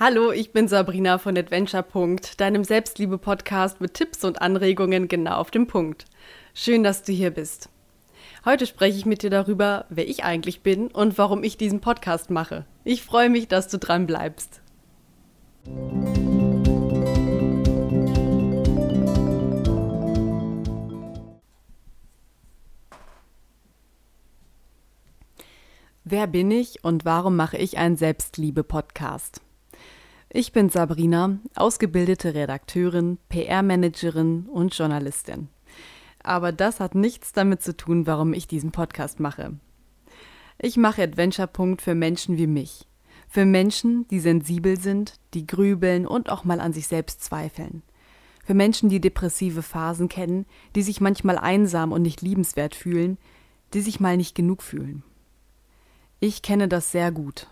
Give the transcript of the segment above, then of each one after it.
Hallo, ich bin Sabrina von Adventure. deinem Selbstliebe-Podcast mit Tipps und Anregungen genau auf dem Punkt. Schön, dass du hier bist. Heute spreche ich mit dir darüber, wer ich eigentlich bin und warum ich diesen Podcast mache. Ich freue mich, dass du dran bleibst. Wer bin ich und warum mache ich einen Selbstliebe-Podcast? Ich bin Sabrina, ausgebildete Redakteurin, PR-Managerin und Journalistin. Aber das hat nichts damit zu tun, warum ich diesen Podcast mache. Ich mache Adventure Punkt für Menschen wie mich. Für Menschen, die sensibel sind, die grübeln und auch mal an sich selbst zweifeln. Für Menschen, die depressive Phasen kennen, die sich manchmal einsam und nicht liebenswert fühlen, die sich mal nicht genug fühlen. Ich kenne das sehr gut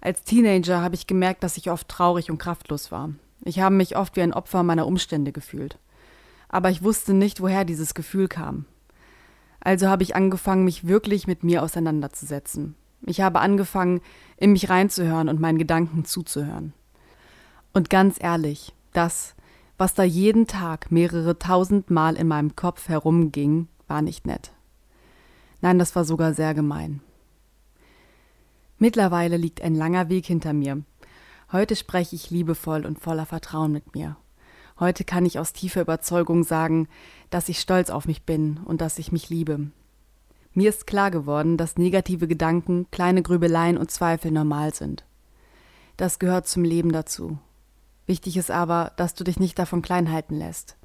als Teenager habe ich gemerkt, dass ich oft traurig und kraftlos war. Ich habe mich oft wie ein Opfer meiner Umstände gefühlt. Aber ich wusste nicht, woher dieses Gefühl kam. Also habe ich angefangen, mich wirklich mit mir auseinanderzusetzen. Ich habe angefangen, in mich reinzuhören und meinen Gedanken zuzuhören. Und ganz ehrlich, das, was da jeden Tag mehrere tausend Mal in meinem Kopf herumging, war nicht nett. Nein, das war sogar sehr gemein. Mittlerweile liegt ein langer Weg hinter mir. Heute spreche ich liebevoll und voller Vertrauen mit mir. Heute kann ich aus tiefer Überzeugung sagen, dass ich stolz auf mich bin und dass ich mich liebe. Mir ist klar geworden, dass negative Gedanken, kleine Grübeleien und Zweifel normal sind. Das gehört zum Leben dazu. Wichtig ist aber, dass du dich nicht davon klein halten lässt,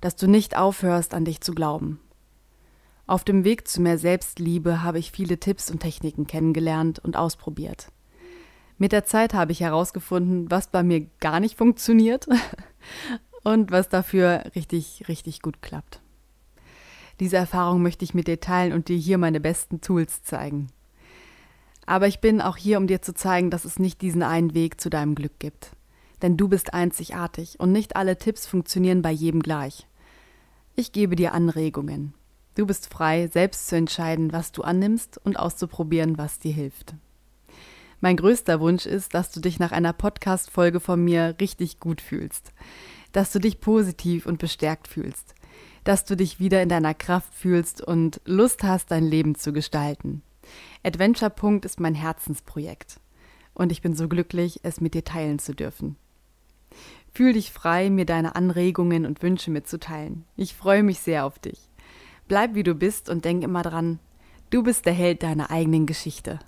dass du nicht aufhörst, an dich zu glauben. Auf dem Weg zu mehr Selbstliebe habe ich viele Tipps und Techniken kennengelernt und ausprobiert. Mit der Zeit habe ich herausgefunden, was bei mir gar nicht funktioniert und was dafür richtig, richtig gut klappt. Diese Erfahrung möchte ich mit dir teilen und dir hier meine besten Tools zeigen. Aber ich bin auch hier, um dir zu zeigen, dass es nicht diesen einen Weg zu deinem Glück gibt. Denn du bist einzigartig und nicht alle Tipps funktionieren bei jedem gleich. Ich gebe dir Anregungen, Du bist frei, selbst zu entscheiden, was du annimmst und auszuprobieren, was dir hilft. Mein größter Wunsch ist, dass du dich nach einer Podcast-Folge von mir richtig gut fühlst. Dass du dich positiv und bestärkt fühlst. Dass du dich wieder in deiner Kraft fühlst und Lust hast, dein Leben zu gestalten. Adventure Punkt ist mein Herzensprojekt. Und ich bin so glücklich, es mit dir teilen zu dürfen. Fühl dich frei, mir deine Anregungen und Wünsche mitzuteilen. Ich freue mich sehr auf dich. Bleib wie du bist und denk immer dran, du bist der Held deiner eigenen Geschichte.